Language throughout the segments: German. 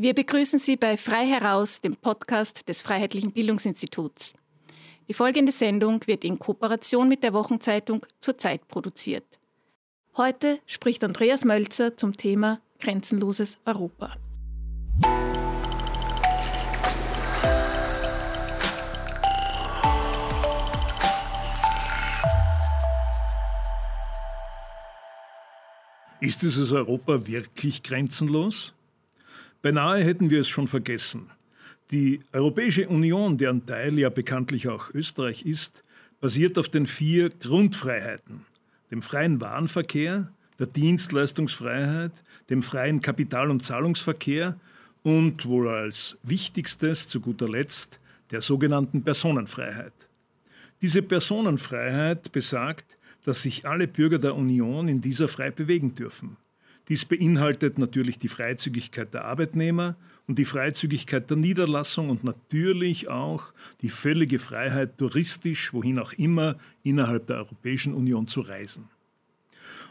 Wir begrüßen Sie bei Frei heraus, dem Podcast des Freiheitlichen Bildungsinstituts. Die folgende Sendung wird in Kooperation mit der Wochenzeitung zur Zeit produziert. Heute spricht Andreas Mölzer zum Thema Grenzenloses Europa. Ist dieses Europa wirklich grenzenlos? Beinahe hätten wir es schon vergessen. Die Europäische Union, deren Teil ja bekanntlich auch Österreich ist, basiert auf den vier Grundfreiheiten. Dem freien Warenverkehr, der Dienstleistungsfreiheit, dem freien Kapital- und Zahlungsverkehr und wohl als wichtigstes zu guter Letzt der sogenannten Personenfreiheit. Diese Personenfreiheit besagt, dass sich alle Bürger der Union in dieser frei bewegen dürfen. Dies beinhaltet natürlich die Freizügigkeit der Arbeitnehmer und die Freizügigkeit der Niederlassung und natürlich auch die völlige Freiheit, touristisch, wohin auch immer, innerhalb der Europäischen Union zu reisen.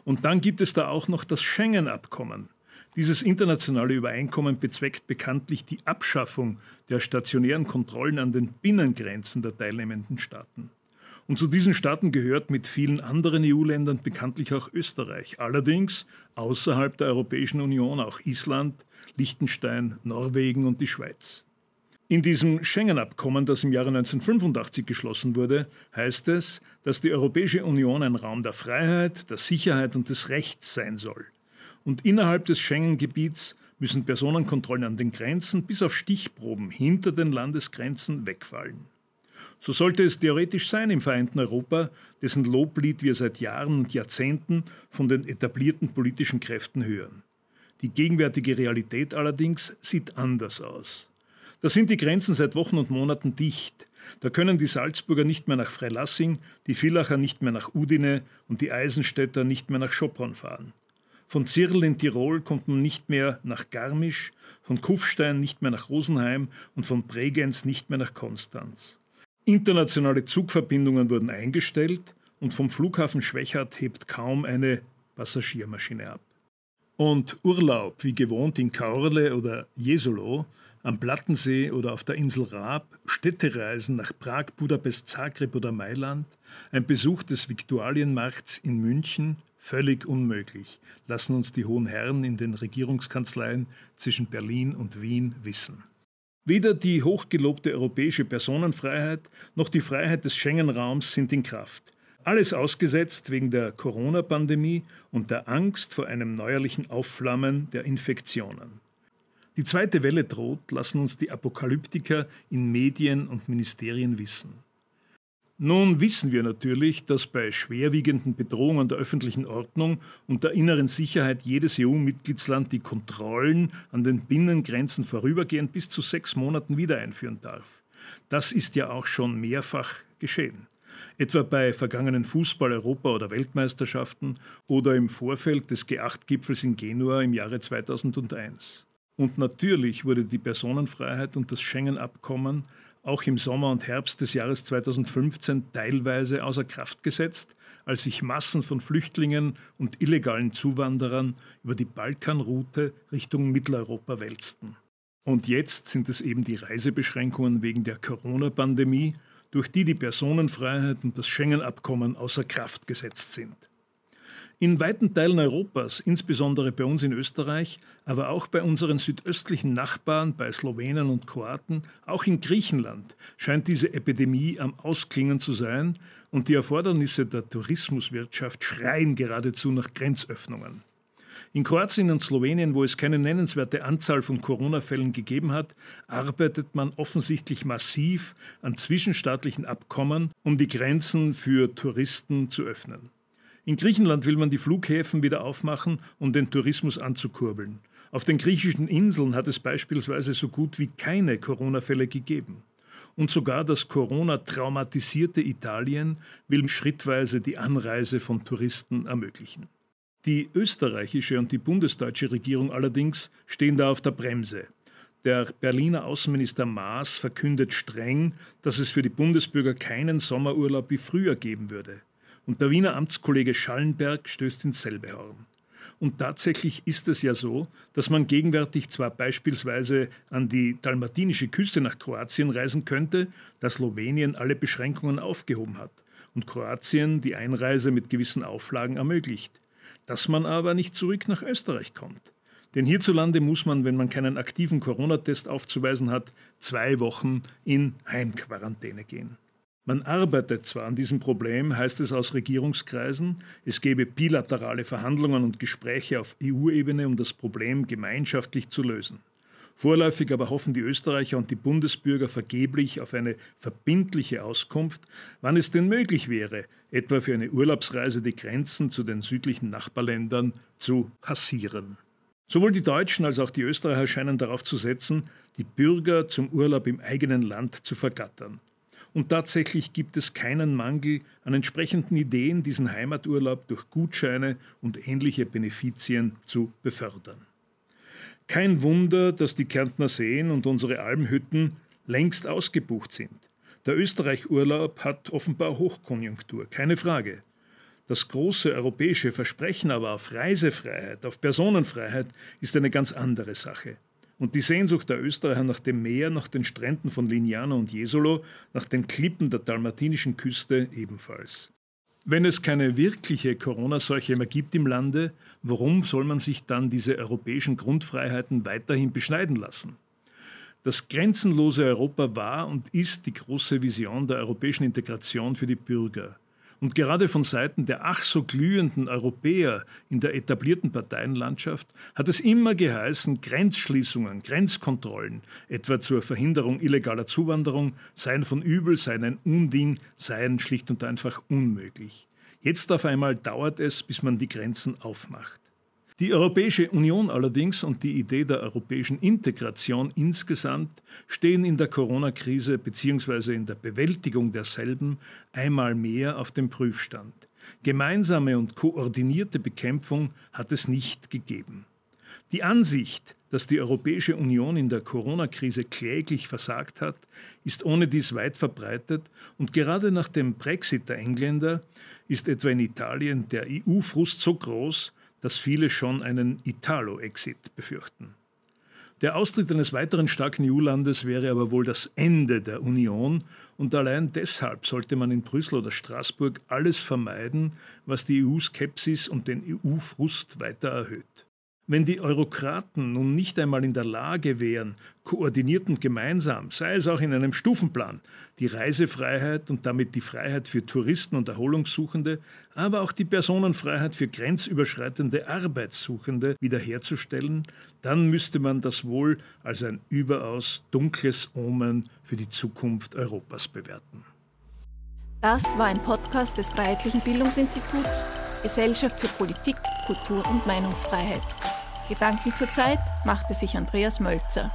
Und dann gibt es da auch noch das Schengen-Abkommen. Dieses internationale Übereinkommen bezweckt bekanntlich die Abschaffung der stationären Kontrollen an den Binnengrenzen der teilnehmenden Staaten. Und zu diesen Staaten gehört mit vielen anderen EU-Ländern bekanntlich auch Österreich. Allerdings außerhalb der Europäischen Union auch Island, Liechtenstein, Norwegen und die Schweiz. In diesem Schengen-Abkommen, das im Jahre 1985 geschlossen wurde, heißt es, dass die Europäische Union ein Raum der Freiheit, der Sicherheit und des Rechts sein soll. Und innerhalb des Schengen-Gebiets müssen Personenkontrollen an den Grenzen bis auf Stichproben hinter den Landesgrenzen wegfallen. So sollte es theoretisch sein im vereinten Europa, dessen Loblied wir seit Jahren und Jahrzehnten von den etablierten politischen Kräften hören. Die gegenwärtige Realität allerdings sieht anders aus. Da sind die Grenzen seit Wochen und Monaten dicht. Da können die Salzburger nicht mehr nach Freilassing, die Villacher nicht mehr nach Udine und die Eisenstädter nicht mehr nach Schopron fahren. Von Zirl in Tirol kommt man nicht mehr nach Garmisch, von Kufstein nicht mehr nach Rosenheim und von Bregenz nicht mehr nach Konstanz. Internationale Zugverbindungen wurden eingestellt und vom Flughafen Schwächert hebt kaum eine Passagiermaschine ab. Und Urlaub, wie gewohnt in Kaurle oder Jesolo, am Plattensee oder auf der Insel Raab, Städtereisen nach Prag, Budapest, Zagreb oder Mailand, ein Besuch des Viktualienmarkts in München, völlig unmöglich, lassen uns die hohen Herren in den Regierungskanzleien zwischen Berlin und Wien wissen. Weder die hochgelobte europäische Personenfreiheit noch die Freiheit des Schengen-Raums sind in Kraft. Alles ausgesetzt wegen der Corona-Pandemie und der Angst vor einem neuerlichen Aufflammen der Infektionen. Die zweite Welle droht, lassen uns die Apokalyptiker in Medien und Ministerien wissen. Nun wissen wir natürlich, dass bei schwerwiegenden Bedrohungen der öffentlichen Ordnung und der inneren Sicherheit jedes EU-Mitgliedsland die Kontrollen an den Binnengrenzen vorübergehend bis zu sechs Monaten wieder einführen darf. Das ist ja auch schon mehrfach geschehen. Etwa bei vergangenen Fußball-, Europa- oder Weltmeisterschaften oder im Vorfeld des G8-Gipfels in Genua im Jahre 2001. Und natürlich wurde die Personenfreiheit und das Schengen-Abkommen auch im Sommer und Herbst des Jahres 2015 teilweise außer Kraft gesetzt, als sich Massen von Flüchtlingen und illegalen Zuwanderern über die Balkanroute Richtung Mitteleuropa wälzten. Und jetzt sind es eben die Reisebeschränkungen wegen der Corona-Pandemie, durch die die Personenfreiheit und das Schengen-Abkommen außer Kraft gesetzt sind. In weiten Teilen Europas, insbesondere bei uns in Österreich, aber auch bei unseren südöstlichen Nachbarn, bei Slowenen und Kroaten, auch in Griechenland, scheint diese Epidemie am Ausklingen zu sein und die Erfordernisse der Tourismuswirtschaft schreien geradezu nach Grenzöffnungen. In Kroatien und Slowenien, wo es keine nennenswerte Anzahl von Corona-Fällen gegeben hat, arbeitet man offensichtlich massiv an zwischenstaatlichen Abkommen, um die Grenzen für Touristen zu öffnen. In Griechenland will man die Flughäfen wieder aufmachen, um den Tourismus anzukurbeln. Auf den griechischen Inseln hat es beispielsweise so gut wie keine Corona-Fälle gegeben. Und sogar das Corona-traumatisierte Italien will schrittweise die Anreise von Touristen ermöglichen. Die österreichische und die bundesdeutsche Regierung allerdings stehen da auf der Bremse. Der Berliner Außenminister Maas verkündet streng, dass es für die Bundesbürger keinen Sommerurlaub wie früher geben würde und der Wiener Amtskollege Schallenberg stößt ins selbe Horn. Und tatsächlich ist es ja so, dass man gegenwärtig zwar beispielsweise an die dalmatinische Küste nach Kroatien reisen könnte, da Slowenien alle Beschränkungen aufgehoben hat und Kroatien die Einreise mit gewissen Auflagen ermöglicht, dass man aber nicht zurück nach Österreich kommt. Denn hierzulande muss man, wenn man keinen aktiven Corona-Test aufzuweisen hat, zwei Wochen in Heimquarantäne gehen. Man arbeitet zwar an diesem Problem, heißt es aus Regierungskreisen, es gebe bilaterale Verhandlungen und Gespräche auf EU-Ebene, um das Problem gemeinschaftlich zu lösen. Vorläufig aber hoffen die Österreicher und die Bundesbürger vergeblich auf eine verbindliche Auskunft, wann es denn möglich wäre, etwa für eine Urlaubsreise die Grenzen zu den südlichen Nachbarländern zu passieren. Sowohl die Deutschen als auch die Österreicher scheinen darauf zu setzen, die Bürger zum Urlaub im eigenen Land zu vergattern. Und tatsächlich gibt es keinen Mangel an entsprechenden Ideen, diesen Heimaturlaub durch Gutscheine und ähnliche Benefizien zu befördern. Kein Wunder, dass die Kärntner Seen und unsere Almhütten längst ausgebucht sind. Der Österreich-Urlaub hat offenbar Hochkonjunktur, keine Frage. Das große europäische Versprechen aber auf Reisefreiheit, auf Personenfreiheit ist eine ganz andere Sache. Und die Sehnsucht der Österreicher nach dem Meer, nach den Stränden von Lignano und Jesolo, nach den Klippen der dalmatinischen Küste ebenfalls. Wenn es keine wirkliche Corona-Seuche mehr gibt im Lande, warum soll man sich dann diese europäischen Grundfreiheiten weiterhin beschneiden lassen? Das grenzenlose Europa war und ist die große Vision der europäischen Integration für die Bürger. Und gerade von Seiten der ach so glühenden Europäer in der etablierten Parteienlandschaft hat es immer geheißen, Grenzschließungen, Grenzkontrollen, etwa zur Verhinderung illegaler Zuwanderung, seien von übel, seien ein Unding, seien schlicht und einfach unmöglich. Jetzt auf einmal dauert es, bis man die Grenzen aufmacht. Die Europäische Union allerdings und die Idee der europäischen Integration insgesamt stehen in der Corona-Krise bzw. in der Bewältigung derselben einmal mehr auf dem Prüfstand. Gemeinsame und koordinierte Bekämpfung hat es nicht gegeben. Die Ansicht, dass die Europäische Union in der Corona-Krise kläglich versagt hat, ist ohne dies weit verbreitet und gerade nach dem Brexit der Engländer ist etwa in Italien der EU-Frust so groß, dass viele schon einen Italo-Exit befürchten. Der Austritt eines weiteren starken EU-Landes wäre aber wohl das Ende der Union und allein deshalb sollte man in Brüssel oder Straßburg alles vermeiden, was die EU-Skepsis und den EU-Frust weiter erhöht. Wenn die Eurokraten nun nicht einmal in der Lage wären, koordiniert und gemeinsam, sei es auch in einem Stufenplan, die Reisefreiheit und damit die Freiheit für Touristen und Erholungssuchende, aber auch die Personenfreiheit für grenzüberschreitende Arbeitssuchende wiederherzustellen, dann müsste man das wohl als ein überaus dunkles Omen für die Zukunft Europas bewerten. Das war ein Podcast des Freiheitlichen Bildungsinstituts Gesellschaft für Politik, Kultur und Meinungsfreiheit. Gedanken zur Zeit machte sich Andreas Mölzer.